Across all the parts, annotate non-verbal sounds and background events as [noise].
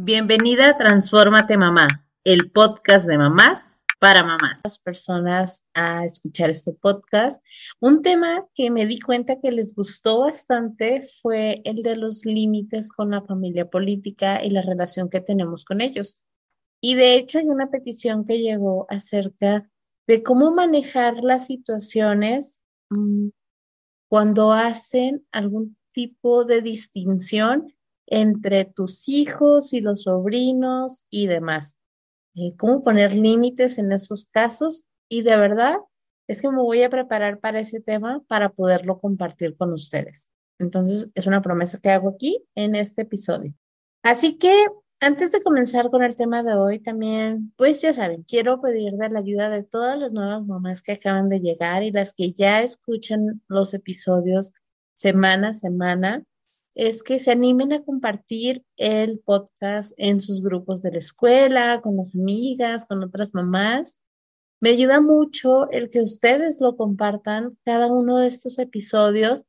Bienvenida a Transfórmate Mamá, el podcast de mamás para mamás. Las personas a escuchar este podcast. Un tema que me di cuenta que les gustó bastante fue el de los límites con la familia política y la relación que tenemos con ellos. Y de hecho hay una petición que llegó acerca de cómo manejar las situaciones mm, cuando hacen algún tipo de distinción entre tus hijos y los sobrinos y demás. Eh, ¿Cómo poner límites en esos casos? Y de verdad es que me voy a preparar para ese tema para poderlo compartir con ustedes. Entonces, es una promesa que hago aquí en este episodio. Así que antes de comenzar con el tema de hoy, también, pues ya saben, quiero pedir de la ayuda de todas las nuevas mamás que acaban de llegar y las que ya escuchan los episodios semana a semana es que se animen a compartir el podcast en sus grupos de la escuela, con las amigas, con otras mamás. Me ayuda mucho el que ustedes lo compartan cada uno de estos episodios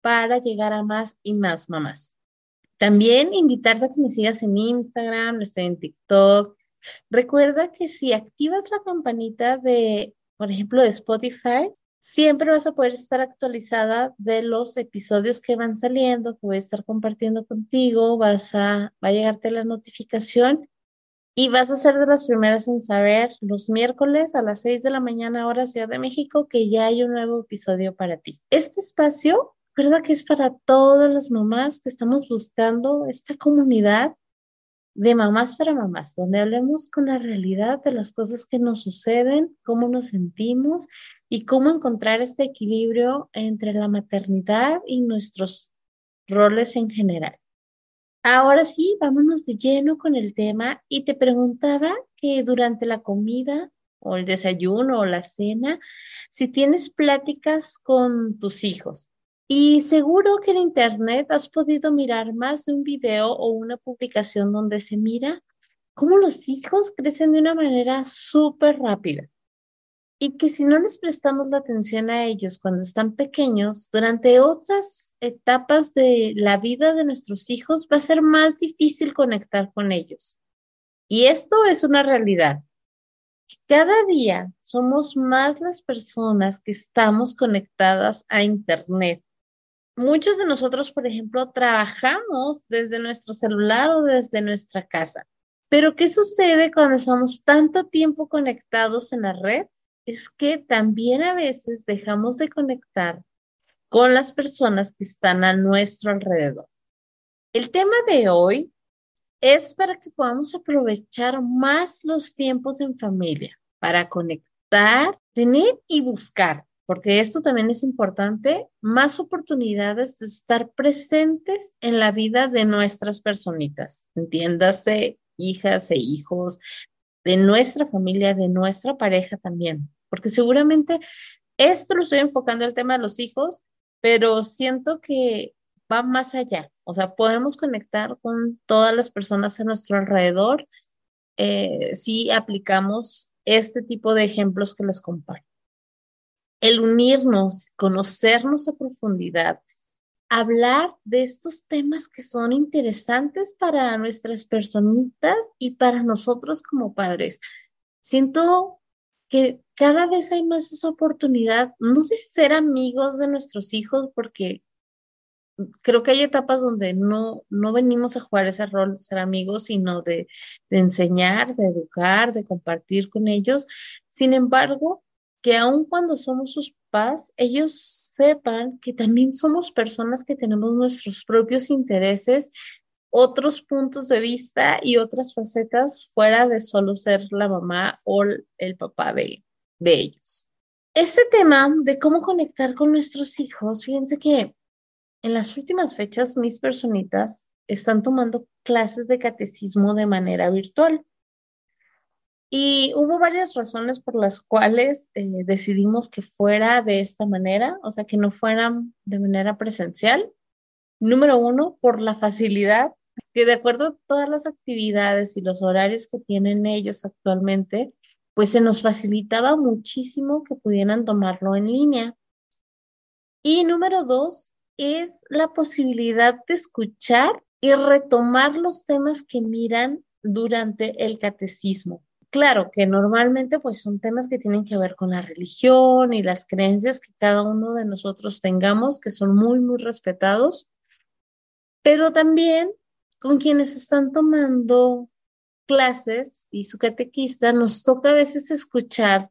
para llegar a más y más mamás. También invitarte a que me sigas en Instagram, estoy en TikTok. Recuerda que si activas la campanita de, por ejemplo, de Spotify, siempre vas a poder estar actualizada de los episodios que van saliendo, que voy a estar compartiendo contigo, vas a, va a llegarte la notificación y vas a ser de las primeras en saber los miércoles a las 6 de la mañana hora Ciudad de México que ya hay un nuevo episodio para ti. Este espacio, verdad que es para todas las mamás que estamos buscando esta comunidad de mamás para mamás, donde hablemos con la realidad de las cosas que nos suceden, cómo nos sentimos y cómo encontrar este equilibrio entre la maternidad y nuestros roles en general. Ahora sí, vámonos de lleno con el tema y te preguntaba que durante la comida o el desayuno o la cena, si tienes pláticas con tus hijos. Y seguro que en Internet has podido mirar más de un video o una publicación donde se mira cómo los hijos crecen de una manera súper rápida y que si no les prestamos la atención a ellos cuando están pequeños, durante otras etapas de la vida de nuestros hijos va a ser más difícil conectar con ellos. Y esto es una realidad. Cada día somos más las personas que estamos conectadas a Internet. Muchos de nosotros, por ejemplo, trabajamos desde nuestro celular o desde nuestra casa. Pero ¿qué sucede cuando estamos tanto tiempo conectados en la red? es que también a veces dejamos de conectar con las personas que están a nuestro alrededor. El tema de hoy es para que podamos aprovechar más los tiempos en familia, para conectar, tener y buscar, porque esto también es importante, más oportunidades de estar presentes en la vida de nuestras personitas, entiéndase, hijas e hijos, de nuestra familia, de nuestra pareja también porque seguramente esto lo estoy enfocando el tema de los hijos, pero siento que va más allá. O sea, podemos conectar con todas las personas a nuestro alrededor eh, si aplicamos este tipo de ejemplos que les comparto. El unirnos, conocernos a profundidad, hablar de estos temas que son interesantes para nuestras personitas y para nosotros como padres. Siento que cada vez hay más esa oportunidad, no de ser amigos de nuestros hijos, porque creo que hay etapas donde no, no venimos a jugar ese rol de ser amigos, sino de, de enseñar, de educar, de compartir con ellos. Sin embargo, que aun cuando somos sus papás, ellos sepan que también somos personas que tenemos nuestros propios intereses otros puntos de vista y otras facetas fuera de solo ser la mamá o el papá de, de ellos. Este tema de cómo conectar con nuestros hijos, fíjense que en las últimas fechas mis personitas están tomando clases de catecismo de manera virtual. Y hubo varias razones por las cuales eh, decidimos que fuera de esta manera, o sea, que no fueran de manera presencial. Número uno, por la facilidad que de acuerdo a todas las actividades y los horarios que tienen ellos actualmente, pues se nos facilitaba muchísimo que pudieran tomarlo en línea. Y número dos es la posibilidad de escuchar y retomar los temas que miran durante el catecismo. Claro que normalmente pues son temas que tienen que ver con la religión y las creencias que cada uno de nosotros tengamos, que son muy, muy respetados, pero también con quienes están tomando clases y su catequista nos toca a veces escuchar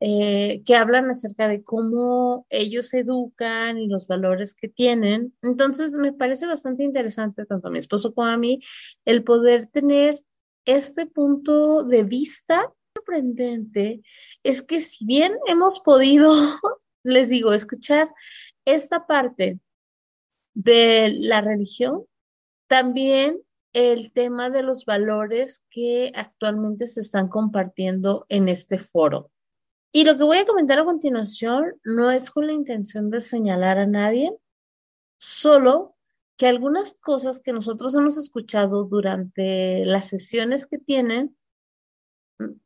eh, que hablan acerca de cómo ellos educan y los valores que tienen. Entonces, me parece bastante interesante, tanto a mi esposo como a mí, el poder tener este punto de vista sorprendente. Es que si bien hemos podido, [laughs] les digo, escuchar esta parte de la religión, también el tema de los valores que actualmente se están compartiendo en este foro. Y lo que voy a comentar a continuación no es con la intención de señalar a nadie, solo que algunas cosas que nosotros hemos escuchado durante las sesiones que tienen,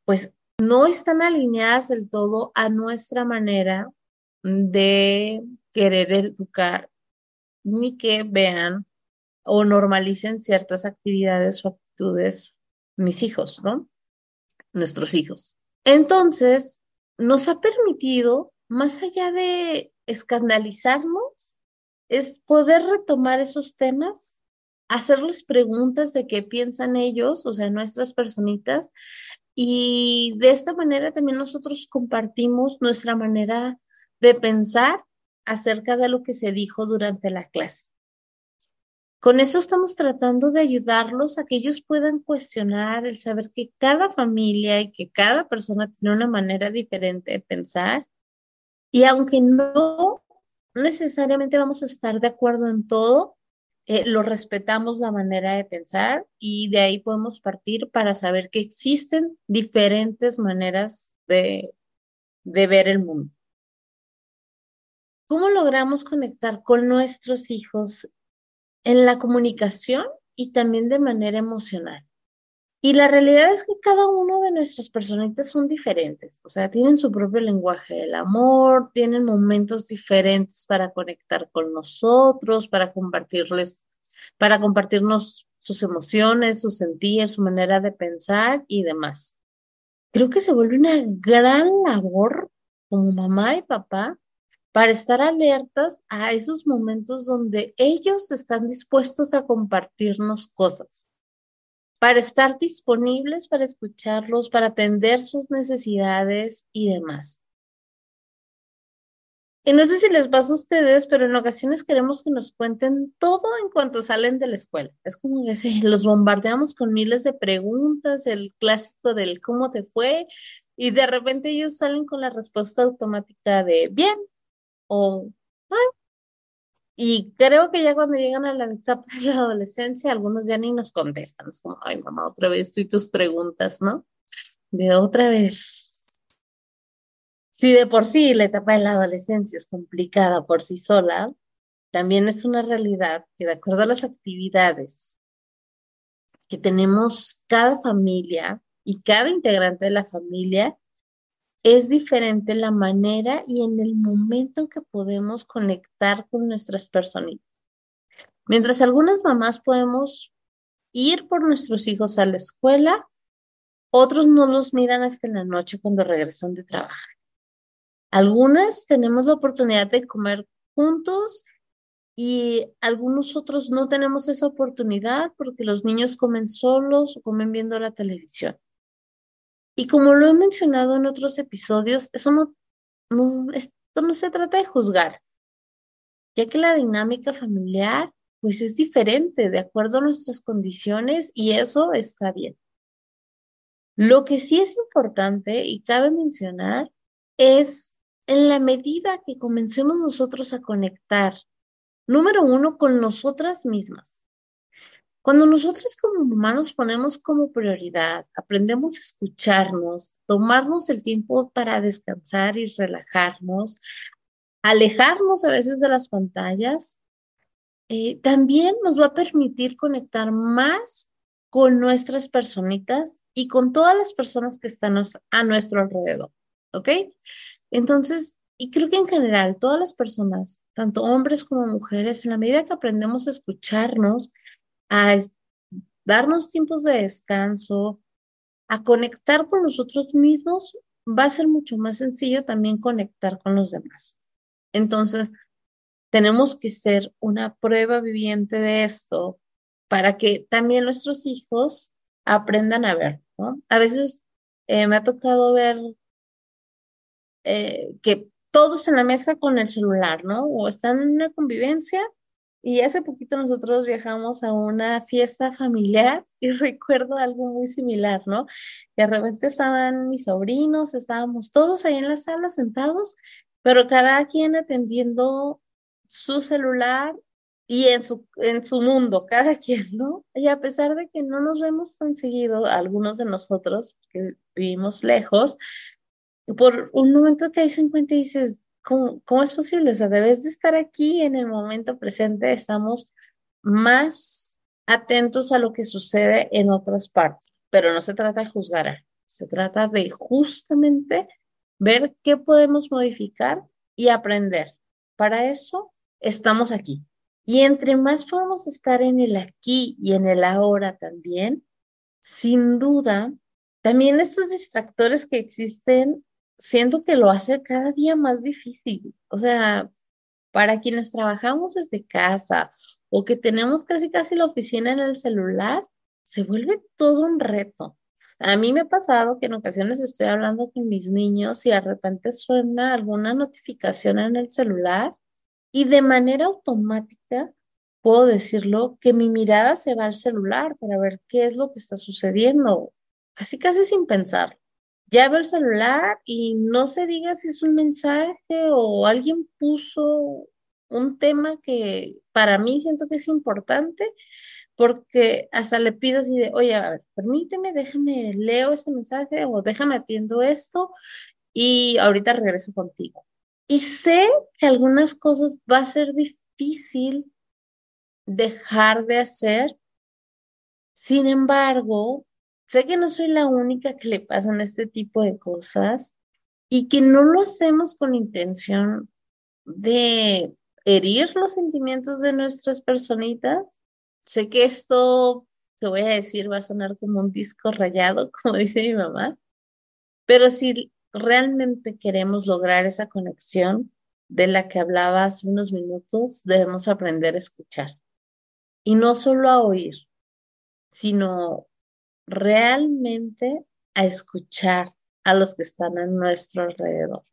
pues no están alineadas del todo a nuestra manera de querer educar, ni que vean o normalicen ciertas actividades o actitudes mis hijos, ¿no? Nuestros hijos. Entonces, nos ha permitido, más allá de escandalizarnos, es poder retomar esos temas, hacerles preguntas de qué piensan ellos, o sea, nuestras personitas, y de esta manera también nosotros compartimos nuestra manera de pensar acerca de lo que se dijo durante la clase. Con eso estamos tratando de ayudarlos a que ellos puedan cuestionar el saber que cada familia y que cada persona tiene una manera diferente de pensar. Y aunque no necesariamente vamos a estar de acuerdo en todo, eh, lo respetamos la manera de pensar y de ahí podemos partir para saber que existen diferentes maneras de, de ver el mundo. ¿Cómo logramos conectar con nuestros hijos en la comunicación y también de manera emocional. Y la realidad es que cada uno de nuestras personitas son diferentes, o sea, tienen su propio lenguaje del amor, tienen momentos diferentes para conectar con nosotros, para compartirles, para compartirnos sus emociones, sus sentir, su manera de pensar y demás. Creo que se vuelve una gran labor como mamá y papá para estar alertas a esos momentos donde ellos están dispuestos a compartirnos cosas, para estar disponibles para escucharlos, para atender sus necesidades y demás. Y no sé si les pasa a ustedes, pero en ocasiones queremos que nos cuenten todo en cuanto salen de la escuela. Es como que los bombardeamos con miles de preguntas, el clásico del cómo te fue, y de repente ellos salen con la respuesta automática de bien, o Y creo que ya cuando llegan a la etapa de la adolescencia, algunos ya ni nos contestan. Es como, ay, mamá, otra vez tú y tus preguntas, ¿no? De otra vez. Si de por sí la etapa de la adolescencia es complicada por sí sola, también es una realidad que de acuerdo a las actividades que tenemos cada familia y cada integrante de la familia, es diferente la manera y en el momento en que podemos conectar con nuestras personitas. Mientras algunas mamás podemos ir por nuestros hijos a la escuela, otros no los miran hasta la noche cuando regresan de trabajar. Algunas tenemos la oportunidad de comer juntos y algunos otros no tenemos esa oportunidad porque los niños comen solos o comen viendo la televisión. Y como lo he mencionado en otros episodios, esto no se trata de juzgar, ya que la dinámica familiar pues es diferente de acuerdo a nuestras condiciones y eso está bien. Lo que sí es importante y cabe mencionar es en la medida que comencemos nosotros a conectar, número uno, con nosotras mismas. Cuando nosotros como humanos ponemos como prioridad, aprendemos a escucharnos, tomarnos el tiempo para descansar y relajarnos, alejarnos a veces de las pantallas, eh, también nos va a permitir conectar más con nuestras personitas y con todas las personas que están a nuestro alrededor, ¿ok? Entonces, y creo que en general, todas las personas, tanto hombres como mujeres, en la medida que aprendemos a escucharnos, a darnos tiempos de descanso, a conectar con nosotros mismos, va a ser mucho más sencillo también conectar con los demás. Entonces, tenemos que ser una prueba viviente de esto para que también nuestros hijos aprendan a ver, ¿no? A veces eh, me ha tocado ver eh, que todos en la mesa con el celular, ¿no? O están en una convivencia y hace poquito nosotros viajamos a una fiesta familiar [laughs] y recuerdo algo muy similar, ¿no? De repente estaban mis sobrinos, estábamos todos ahí en la sala sentados, pero cada quien atendiendo su celular y en su, en su mundo, [laughs] cada quien, ¿no? Y a pesar de que no nos vemos tan seguido, algunos de nosotros que vivimos lejos, por un momento ahí se encuentra y dices, ¿Cómo, es posible? O sea, debes de estar aquí en el momento presente, estamos más atentos a lo que sucede en otras partes, pero no se trata de juzgar, se trata de justamente ver qué podemos modificar y aprender. Para eso estamos aquí. Y entre más podemos estar en el aquí y en el ahora también, sin duda, también estos distractores que existen siento que lo hace cada día más difícil. O sea, para quienes trabajamos desde casa o que tenemos casi casi la oficina en el celular, se vuelve todo un reto. A mí me ha pasado que en ocasiones estoy hablando con mis niños y de repente suena alguna notificación en el celular y de manera automática puedo decirlo que mi mirada se va al celular para ver qué es lo que está sucediendo, casi casi sin pensar ya veo el celular y no se diga si es un mensaje o alguien puso un tema que para mí siento que es importante, porque hasta le pido así de, oye, a ver, permíteme, déjame, leo este mensaje o déjame atiendo esto y ahorita regreso contigo. Y sé que algunas cosas va a ser difícil dejar de hacer, sin embargo, Sé que no soy la única que le pasan este tipo de cosas y que no lo hacemos con intención de herir los sentimientos de nuestras personitas. Sé que esto que voy a decir va a sonar como un disco rayado, [laughs] como dice mi mamá, pero si realmente queremos lograr esa conexión de la que hablaba hace unos minutos, debemos aprender a escuchar. Y no solo a oír, sino realmente a escuchar a los que están a nuestro alrededor.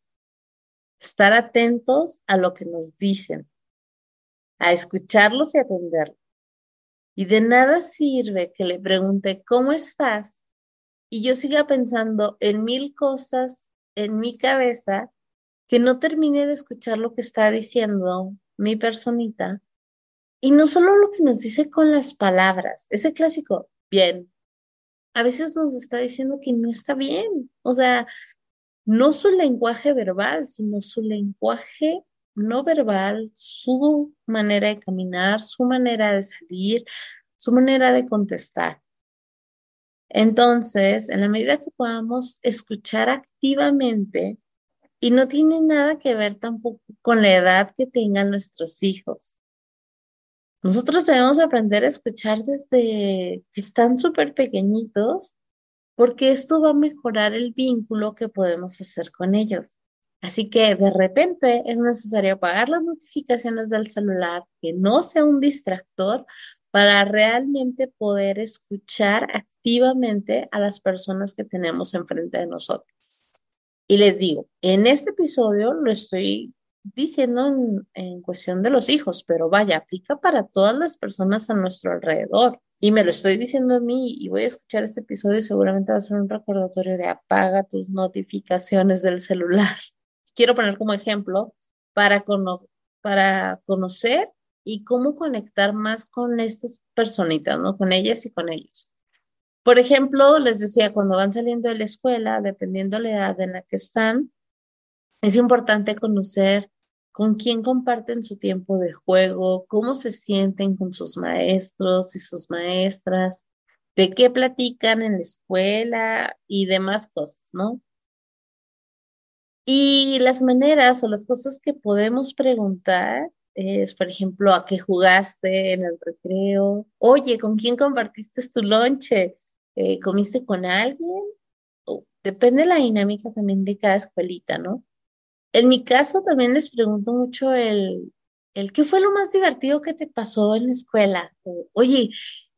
Estar atentos a lo que nos dicen, a escucharlos y atenderlos. Y de nada sirve que le pregunte, ¿cómo estás? Y yo siga pensando en mil cosas en mi cabeza que no termine de escuchar lo que está diciendo mi personita. Y no solo lo que nos dice con las palabras, ese clásico, bien, a veces nos está diciendo que no está bien. O sea, no su lenguaje verbal, sino su lenguaje no verbal, su manera de caminar, su manera de salir, su manera de contestar. Entonces, en la medida que podamos escuchar activamente, y no tiene nada que ver tampoco con la edad que tengan nuestros hijos. Nosotros debemos aprender a escuchar desde que están súper pequeñitos, porque esto va a mejorar el vínculo que podemos hacer con ellos. Así que de repente es necesario apagar las notificaciones del celular, que no sea un distractor, para realmente poder escuchar activamente a las personas que tenemos enfrente de nosotros. Y les digo, en este episodio lo estoy diciendo en, cuestión de los hijos, pero vaya, aplica para todas las personas a nuestro alrededor. Y me lo estoy diciendo a mí y voy a escuchar este episodio y seguramente va a ser un recordatorio de apaga tus notificaciones del celular. [laughs] Quiero poner como ejemplo para, para conocer y cómo conectar más con estas personitas, ¿no? Con ellas y con ellos. Por ejemplo, les decía, cuando van saliendo de la escuela, dependiendo de la edad en la que están, es importante conocer con quién comparten su tiempo de juego, cómo se sienten con sus maestros y sus maestras, de qué platican en la escuela y demás cosas, ¿no? Y las maneras o las cosas que podemos preguntar es, por ejemplo, a qué jugaste en el recreo. Oye, ¿con quién compartiste tu lonche? Eh, ¿Comiste con alguien? depende de la dinámica también de cada escuelita, ¿no? En mi caso también les pregunto mucho el, el ¿qué fue lo más divertido que te pasó en la escuela? Oye,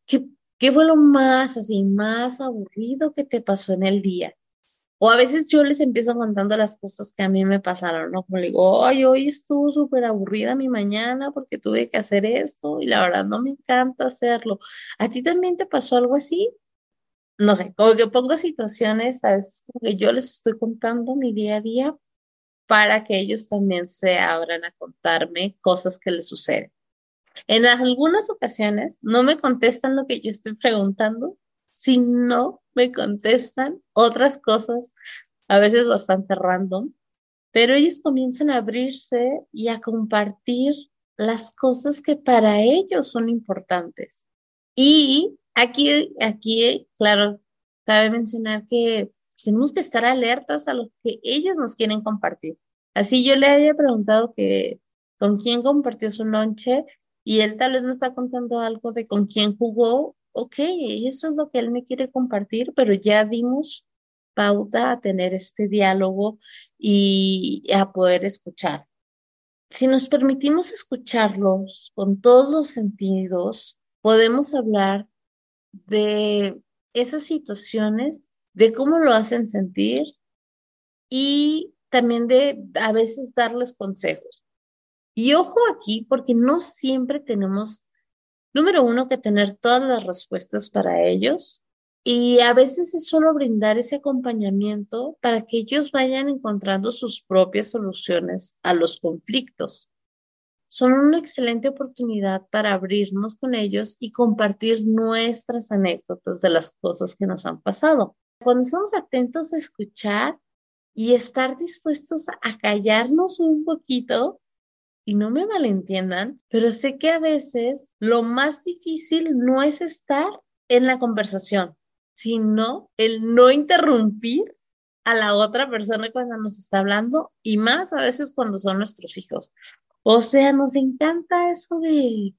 ¿qué, ¿qué fue lo más así, más aburrido que te pasó en el día? O a veces yo les empiezo contando las cosas que a mí me pasaron, ¿no? Como le digo, ay, hoy estuvo súper aburrida mi mañana porque tuve que hacer esto y la verdad no me encanta hacerlo. ¿A ti también te pasó algo así? No sé, como que pongo situaciones, a veces como que yo les estoy contando mi día a día para que ellos también se abran a contarme cosas que les suceden. En algunas ocasiones no me contestan lo que yo estoy preguntando, sino me contestan otras cosas, a veces bastante random, pero ellos comienzan a abrirse y a compartir las cosas que para ellos son importantes. Y aquí, aquí, claro, cabe mencionar que tenemos que estar alertas a lo que ellos nos quieren compartir. Así yo le había preguntado que con quién compartió su noche y él tal vez me está contando algo de con quién jugó ok, eso es lo que él me quiere compartir, pero ya dimos pauta a tener este diálogo y a poder escuchar. Si nos permitimos escucharlos con todos los sentidos, podemos hablar de esas situaciones, de cómo lo hacen sentir y también de a veces darles consejos. Y ojo aquí, porque no siempre tenemos número uno, que tener todas las respuestas para ellos. Y a veces es solo brindar ese acompañamiento para que ellos vayan encontrando sus propias soluciones a los conflictos. Son una excelente oportunidad para abrirnos con ellos y compartir nuestras anécdotas de las cosas que nos han pasado. Cuando estamos atentos a escuchar y estar dispuestos a callarnos un poquito, y no me malentiendan, pero sé que a veces lo más difícil no es estar en la conversación, sino el no interrumpir a la otra persona cuando nos está hablando y más a veces cuando son nuestros hijos. O sea, nos encanta eso de,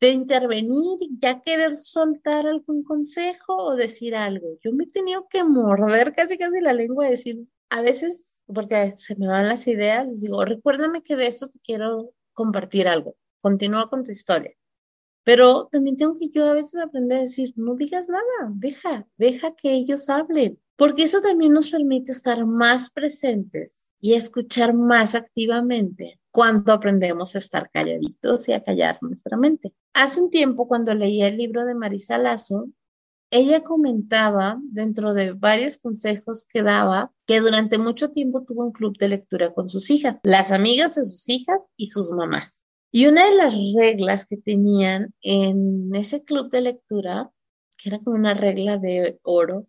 de intervenir y ya querer soltar algún consejo o decir algo. Yo me he tenido que morder casi casi la lengua y decir, a veces, porque se me van las ideas, les digo, recuérdame que de esto te quiero compartir algo, continúa con tu historia. Pero también tengo que yo a veces aprender a decir, no digas nada, deja, deja que ellos hablen, porque eso también nos permite estar más presentes y escuchar más activamente cuando aprendemos a estar calladitos y a callar nuestra mente. Hace un tiempo, cuando leía el libro de Marisa Lazo, ella comentaba, dentro de varios consejos que daba, que durante mucho tiempo tuvo un club de lectura con sus hijas, las amigas de sus hijas y sus mamás. Y una de las reglas que tenían en ese club de lectura, que era como una regla de oro,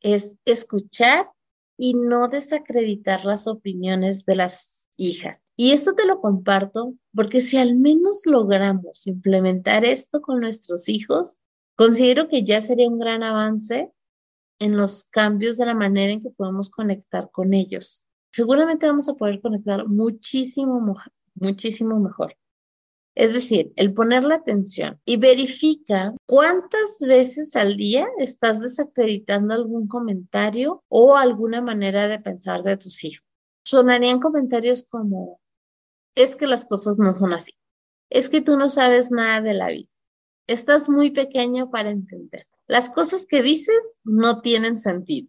es escuchar y no desacreditar las opiniones de las hijas. Y esto te lo comparto porque si al menos logramos implementar esto con nuestros hijos, Considero que ya sería un gran avance en los cambios de la manera en que podemos conectar con ellos. Seguramente vamos a poder conectar muchísimo, muchísimo mejor. Es decir, el ponerle atención y verifica cuántas veces al día estás desacreditando algún comentario o alguna manera de pensar de tus hijos. Sonarían comentarios como, es que las cosas no son así, es que tú no sabes nada de la vida, Estás muy pequeño para entender. Las cosas que dices no tienen sentido.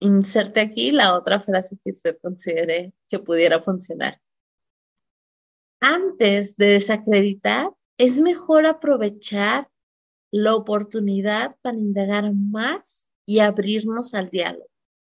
Inserte aquí la otra frase que usted considere que pudiera funcionar. Antes de desacreditar, es mejor aprovechar la oportunidad para indagar más y abrirnos al diálogo.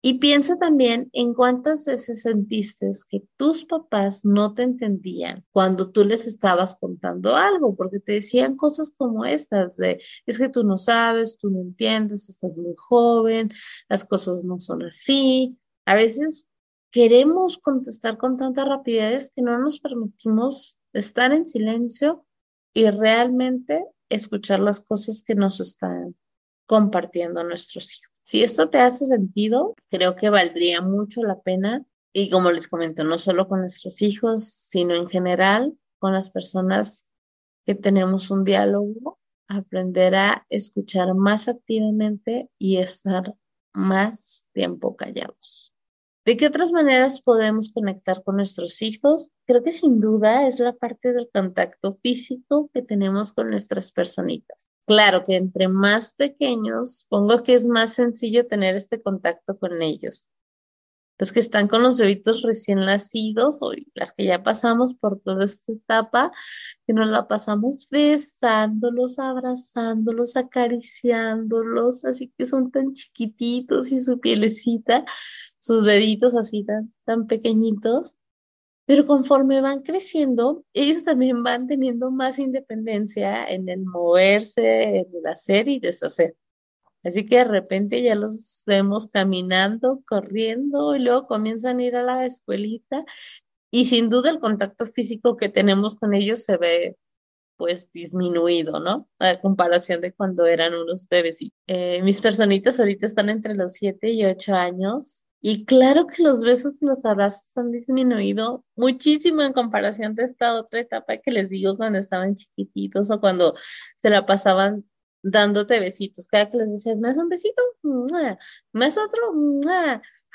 Y piensa también en cuántas veces sentiste que tus papás no te entendían cuando tú les estabas contando algo, porque te decían cosas como estas, de es que tú no sabes, tú no entiendes, estás muy joven, las cosas no son así. A veces queremos contestar con tanta rapidez que no nos permitimos estar en silencio y realmente escuchar las cosas que nos están compartiendo nuestros hijos. Si esto te hace sentido, creo que valdría mucho la pena y como les comento, no solo con nuestros hijos, sino en general, con las personas que tenemos un diálogo, aprender a escuchar más activamente y estar más tiempo callados. ¿De qué otras maneras podemos conectar con nuestros hijos? Creo que sin duda es la parte del contacto físico que tenemos con nuestras personitas. Claro que entre más pequeños, pongo que es más sencillo tener este contacto con ellos los que están con los bebitos recién nacidos o las que ya pasamos por toda esta etapa, que nos la pasamos besándolos, abrazándolos, acariciándolos, así que son tan chiquititos y su pielecita, sus deditos así tan, tan pequeñitos. Pero conforme van creciendo, ellos también van teniendo más independencia en el moverse, en el hacer y deshacer. Así que de repente ya los vemos caminando, corriendo y luego comienzan a ir a la escuelita y sin duda el contacto físico que tenemos con ellos se ve pues disminuido, ¿no? A comparación de cuando eran unos bebés. Eh, mis personitas ahorita están entre los 7 y 8 años y claro que los besos y los abrazos han disminuido muchísimo en comparación de esta otra etapa que les digo cuando estaban chiquititos o cuando se la pasaban dándote besitos. Cada que les decías, ¿me das un besito? ¿Me das otro?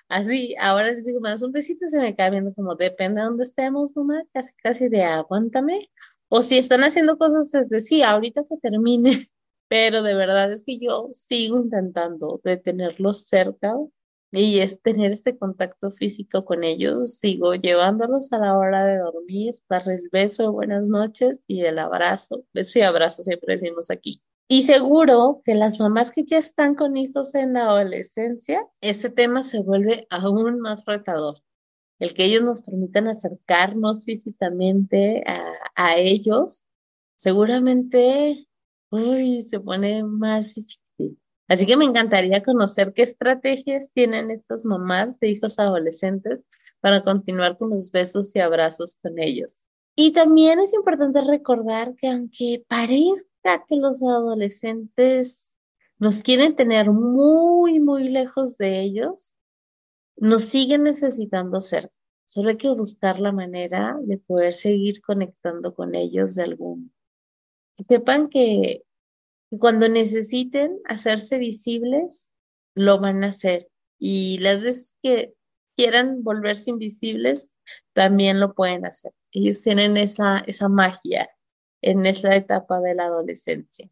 Así, ahora les digo, ¿me das un besito? Se me cae viendo como, depende de dónde estemos, mamá, casi, casi de aguántame. O si están haciendo cosas desde sí, ahorita que termine. [laughs] Pero de verdad es que yo sigo intentando de tenerlos cerca y es tener ese contacto físico con ellos. Sigo llevándolos a la hora de dormir, darle el beso de buenas noches y el abrazo. Beso y abrazo siempre decimos aquí. Y seguro que las mamás que ya están con hijos en la adolescencia, este tema se vuelve aún más retador. El que ellos nos permitan acercarnos físicamente a, ellos, seguramente, uy, se pone más. Así que me encantaría conocer qué estrategias tienen estas mamás de hijos adolescentes para continuar con los besos y abrazos con ellos. Y también es importante recordar que aunque parezca que los adolescentes nos quieren tener muy, muy lejos de ellos, nos siguen necesitando ser. Solo hay que buscar la manera de poder seguir conectando con ellos de algún. Sepan que cuando necesiten hacerse visibles, lo van a hacer. Y las veces que quieran volverse invisibles, también lo pueden hacer. Ellos tienen esa, esa magia en esa etapa de la adolescencia.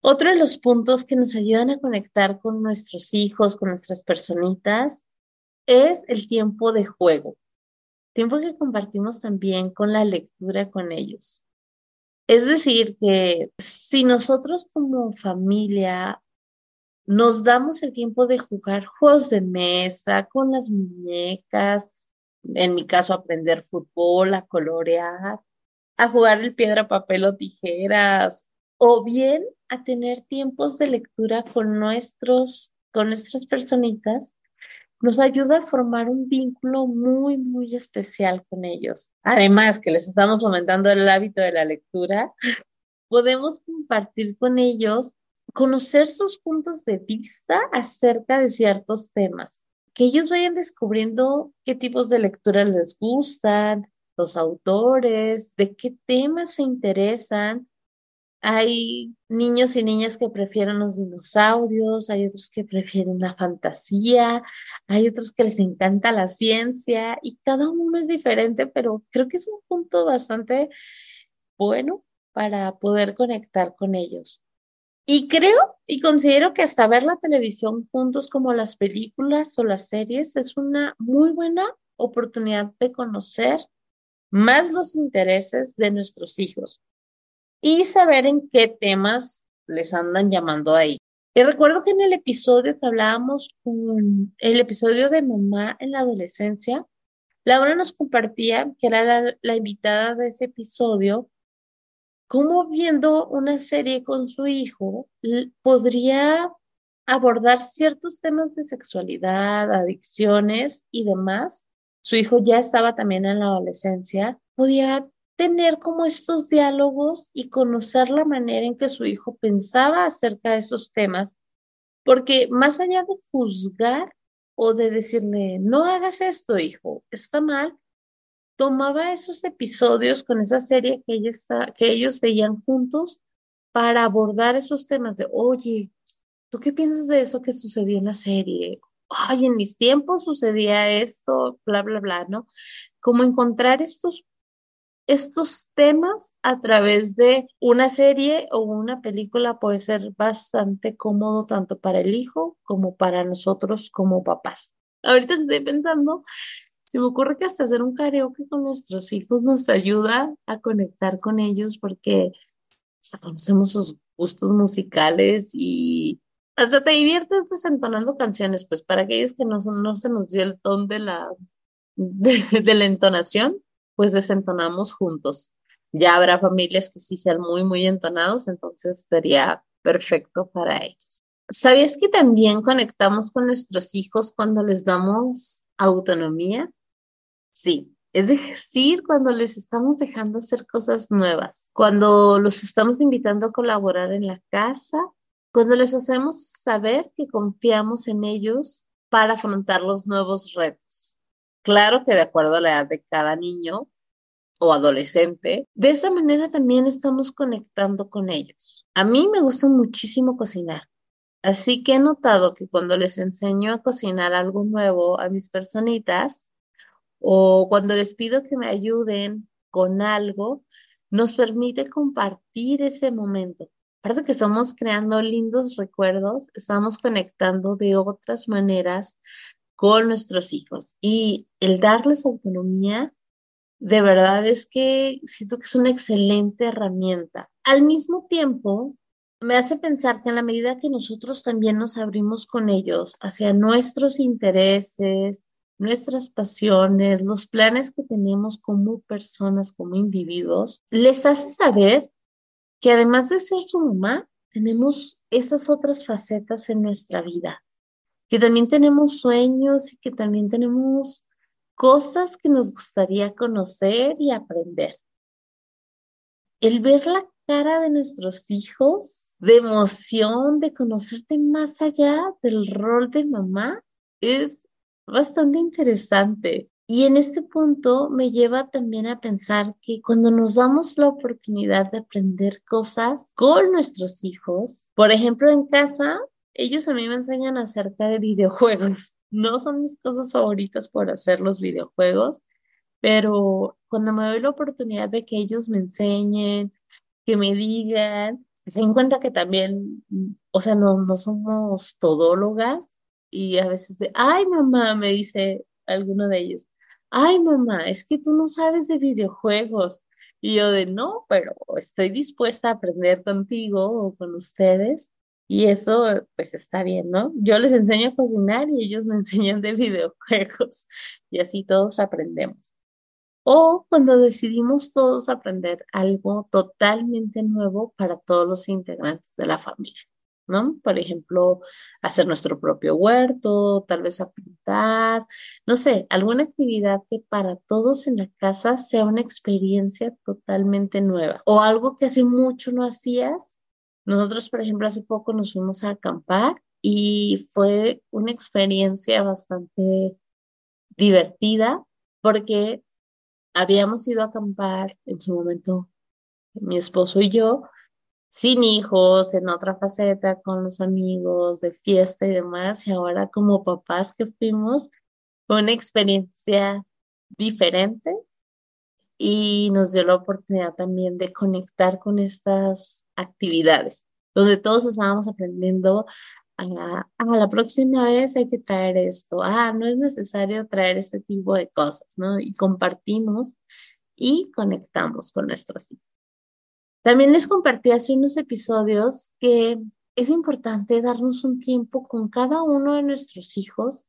Otro de los puntos que nos ayudan a conectar con nuestros hijos, con nuestras personitas, es el tiempo de juego. Tiempo que compartimos también con la lectura con ellos. Es decir, que si nosotros como familia nos damos el tiempo de jugar juegos de mesa con las muñecas, en mi caso, aprender fútbol, a colorear, a jugar el piedra, papel o tijeras, o bien a tener tiempos de lectura con nuestros, con nuestras personitas, nos ayuda a formar un vínculo muy, muy especial con ellos. Además que les estamos fomentando el hábito de la lectura, [laughs] podemos compartir con ellos, conocer sus puntos de vista acerca de ciertos temas que ellos vayan descubriendo qué tipos de lectura les gustan, los autores, de qué temas se interesan. Hay niños y niñas que prefieren los dinosaurios, hay otros que prefieren la fantasía, hay otros que les encanta la ciencia y cada uno es diferente, pero creo que es un punto bastante bueno para poder conectar con ellos. Y creo y considero que hasta ver la televisión juntos como las películas o las series es una muy buena oportunidad de conocer más los intereses de nuestros hijos y saber en qué temas les andan llamando ahí. Y recuerdo que en el episodio que hablábamos con el episodio de mamá en la adolescencia, Laura nos compartía que era la, la invitada de ese episodio cómo viendo una serie con su hijo podría abordar ciertos temas de sexualidad, adicciones y demás. Su hijo ya estaba también en la adolescencia, podía tener como estos diálogos y conocer la manera en que su hijo pensaba acerca de esos temas, porque más allá de juzgar o de decirle, no hagas esto, hijo, está mal, tomaba esos episodios con esa serie que, ella está, que ellos veían juntos para abordar esos temas de, oye, ¿tú qué piensas de eso que sucedió en la serie? Ay, en mis tiempos sucedía esto, bla, bla, bla, ¿no? Como encontrar estos, estos temas a través de una serie o una película puede ser bastante cómodo tanto para el hijo como para nosotros como papás. Ahorita estoy pensando se me ocurre que hasta hacer un karaoke con nuestros hijos nos ayuda a conectar con ellos porque hasta conocemos sus gustos musicales y hasta te diviertes desentonando canciones, pues para aquellos que no, no se nos dio el ton de la, [laughs] de, la entonación, pues desentonamos juntos. Ya habrá familias que sí sean muy, muy entonados, entonces sería perfecto para ellos. ¿Sabías que también conectamos con nuestros hijos cuando les damos autonomía? Sí, es decir, cuando les estamos dejando hacer cosas nuevas, cuando los estamos invitando a colaborar en la casa, cuando les hacemos saber que confiamos en ellos para afrontar los nuevos retos. Claro que de acuerdo a la edad de cada niño o adolescente, de esa manera también estamos conectando con ellos. A mí me gusta muchísimo cocinar. Así que he notado que cuando les enseño a cocinar algo nuevo a mis personitas, o cuando les pido que me ayuden con algo, nos permite compartir ese momento. Aparte que estamos creando lindos recuerdos, estamos conectando de otras maneras con nuestros hijos. Y el darles autonomía, de verdad es que siento que es una excelente herramienta. Al mismo tiempo, me hace pensar que en la medida que nosotros también nos abrimos con ellos hacia nuestros intereses, nuestras pasiones, los planes que tenemos como personas, como individuos, les hace saber que además de ser su mamá, tenemos esas otras facetas en nuestra vida, que también tenemos sueños y que también tenemos cosas que nos gustaría conocer y aprender. El ver la cara de nuestros hijos, de emoción, de conocerte más allá del rol de mamá, es bastante interesante. Y en este punto me lleva también a pensar que cuando nos damos la oportunidad de aprender cosas con nuestros hijos, por ejemplo en casa, ellos a mí me enseñan acerca de videojuegos. [laughs] No son mis cosas favoritas por hacer los videojuegos, pero cuando me doy la oportunidad de que ellos me enseñen, que me digan, se den cuenta que también, o sea, no, no somos todólogas, y a veces de, ay mamá, me dice alguno de ellos, ay mamá, es que tú no sabes de videojuegos. Y yo de, no, pero estoy dispuesta a aprender contigo o con ustedes. Y eso, pues está bien, ¿no? Yo les enseño a cocinar y ellos me [laughs] enseñan de videojuegos. [laughs] Y así todos aprendemos. O cuando decidimos todos aprender algo totalmente nuevo para todos los integrantes de la familia. ¿no? Por ejemplo, hacer nuestro propio huerto, tal vez a pintar, no sé, alguna actividad que para todos en la casa sea una experiencia totalmente nueva o algo que hace mucho no hacías. Nosotros, por ejemplo, hace poco nos fuimos a acampar y fue una experiencia bastante divertida porque habíamos ido a acampar en su momento mi esposo y yo sin hijos, en otra faceta, con los amigos, de fiesta y demás, y ahora como papás que fuimos, fue una experiencia diferente y nos dio la oportunidad también de conectar con estas actividades, donde todos estábamos aprendiendo a, a, la próxima vez hay que traer esto, ah, no es necesario traer este tipo de cosas, ¿no? Y compartimos y conectamos con nuestro equipo. También les compartí hace unos episodios que es importante darnos un tiempo con cada uno de nuestros hijos.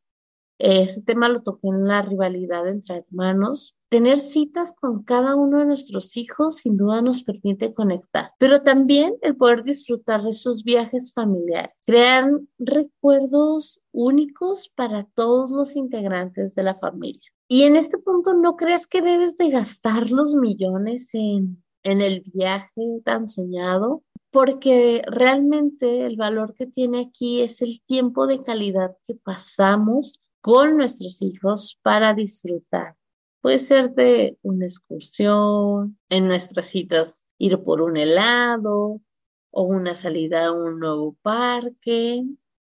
Ese tema lo toqué en la rivalidad entre hermanos. Tener citas con cada uno de nuestros hijos sin duda nos permite conectar, pero también el poder disfrutar de sus viajes familiares. Crean recuerdos únicos para todos los integrantes de la familia. Y en este punto, ¿no crees que debes de gastar los millones en en el viaje tan soñado, porque realmente el valor que tiene aquí es el tiempo de calidad que pasamos con nuestros hijos para disfrutar, Puede ser de una excursión, en nuestras citas ir por un helado o una salida a un nuevo parque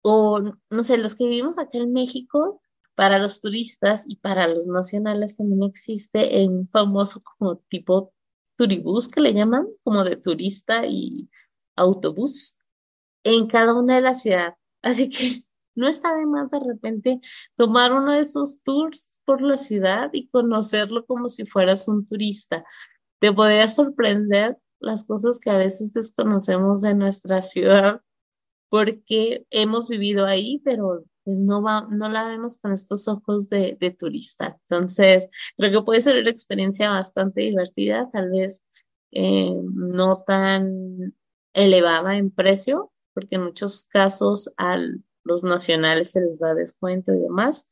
o no sé, los que vivimos acá en México, para los turistas y para los nacionales también existe un famoso como tipo turibús que le llaman, como de turista y autobús en cada una de las ciudades. [laughs] Así que no está de más de repente tomar uno de esos tours por la ciudad y conocerlo como si fueras un turista. Te podría sorprender las cosas que a veces desconocemos de nuestra ciudad porque hemos vivido ahí, pero pues no, va, no la vemos con estos ojos de, turista. Entonces, creo que puede ser una experiencia bastante divertida, tal vez eh, no tan elevada en precio, porque en muchos casos a los nacionales se les da descuento y demás,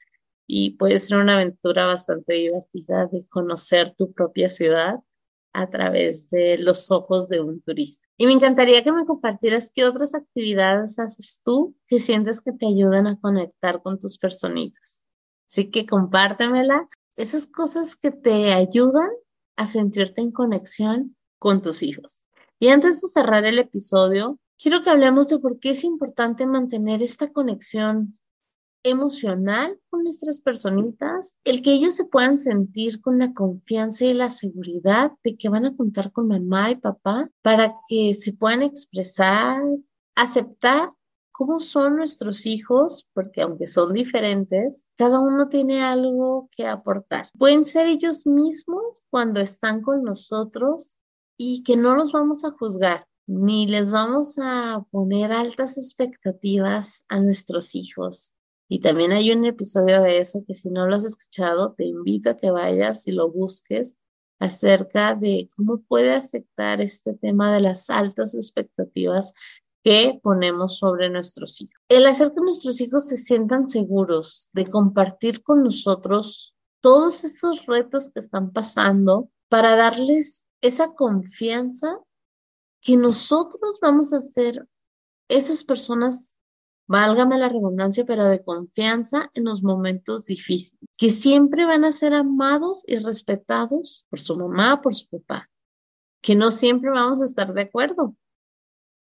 y puede ser una aventura bastante divertida de conocer tu propia ciudad a través de los ojos de un turista. Y me encantaría que me compartieras qué otras actividades haces tú que sientes que te ayudan a conectar con tus personitas. Así que compártemela, esas cosas que te ayudan a sentirte en conexión con tus hijos. Y antes de cerrar el episodio, quiero que hablemos de por qué es importante mantener esta conexión emocional con nuestras personitas, el que ellos se puedan sentir con la confianza y la seguridad de que van a contar con mamá y papá para que se puedan expresar, aceptar cómo son nuestros hijos, porque aunque son diferentes, cada uno tiene algo que aportar. Pueden ser ellos mismos cuando están con nosotros y que no los vamos a juzgar, ni les vamos a poner altas expectativas a nuestros hijos. Y también hay un episodio de eso que si no lo has escuchado, te invito a que vayas y lo busques acerca de cómo puede afectar este tema de las altas expectativas que ponemos sobre nuestros hijos. El hacer que nuestros hijos se sientan seguros de compartir con nosotros todos estos retos que están pasando para darles esa confianza que nosotros vamos a ser esas personas válgame la redundancia, pero de confianza en los momentos difíciles, que siempre van a ser amados y respetados por su mamá, por su papá, que no siempre vamos a estar de acuerdo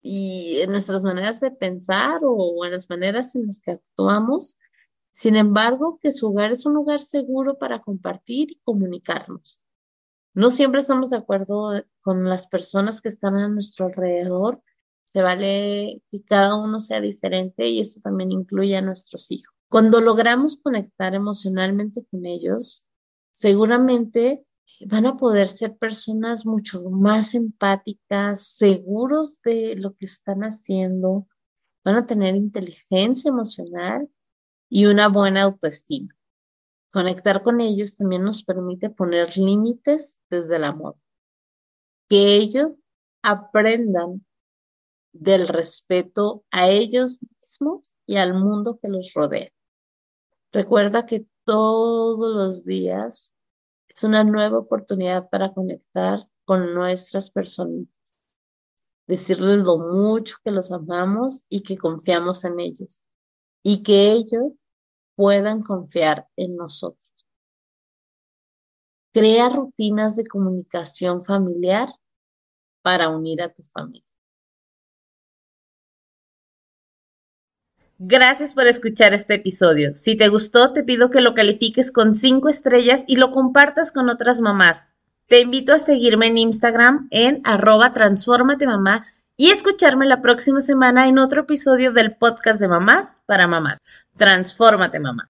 y en nuestras maneras de pensar o en las maneras en las que actuamos. Sin embargo, que su hogar es un lugar seguro para compartir y comunicarnos. No siempre estamos de acuerdo con las personas que están a nuestro alrededor, se vale que cada uno sea diferente y eso también incluye a nuestros hijos. Cuando logramos conectar emocionalmente con ellos, seguramente van a poder ser personas mucho más empáticas, seguros de lo que están haciendo, van a tener inteligencia emocional y una buena autoestima. Conectar con ellos también nos permite poner límites desde el amor. Que ellos aprendan del respeto a ellos mismos y al mundo que los rodea. Recuerda que todos los días es una nueva oportunidad para conectar con nuestras personas, decirles lo mucho que los amamos y que confiamos en ellos y que ellos puedan confiar en nosotros. Crea rutinas de comunicación familiar para unir a tu familia. Gracias por escuchar este episodio. Si te gustó, te pido que lo califiques con cinco estrellas y lo compartas con otras mamás. Te invito a seguirme en Instagram en arroba transformate mamá y escucharme la próxima semana en otro episodio del podcast de mamás para mamás. Transfórmate mamá.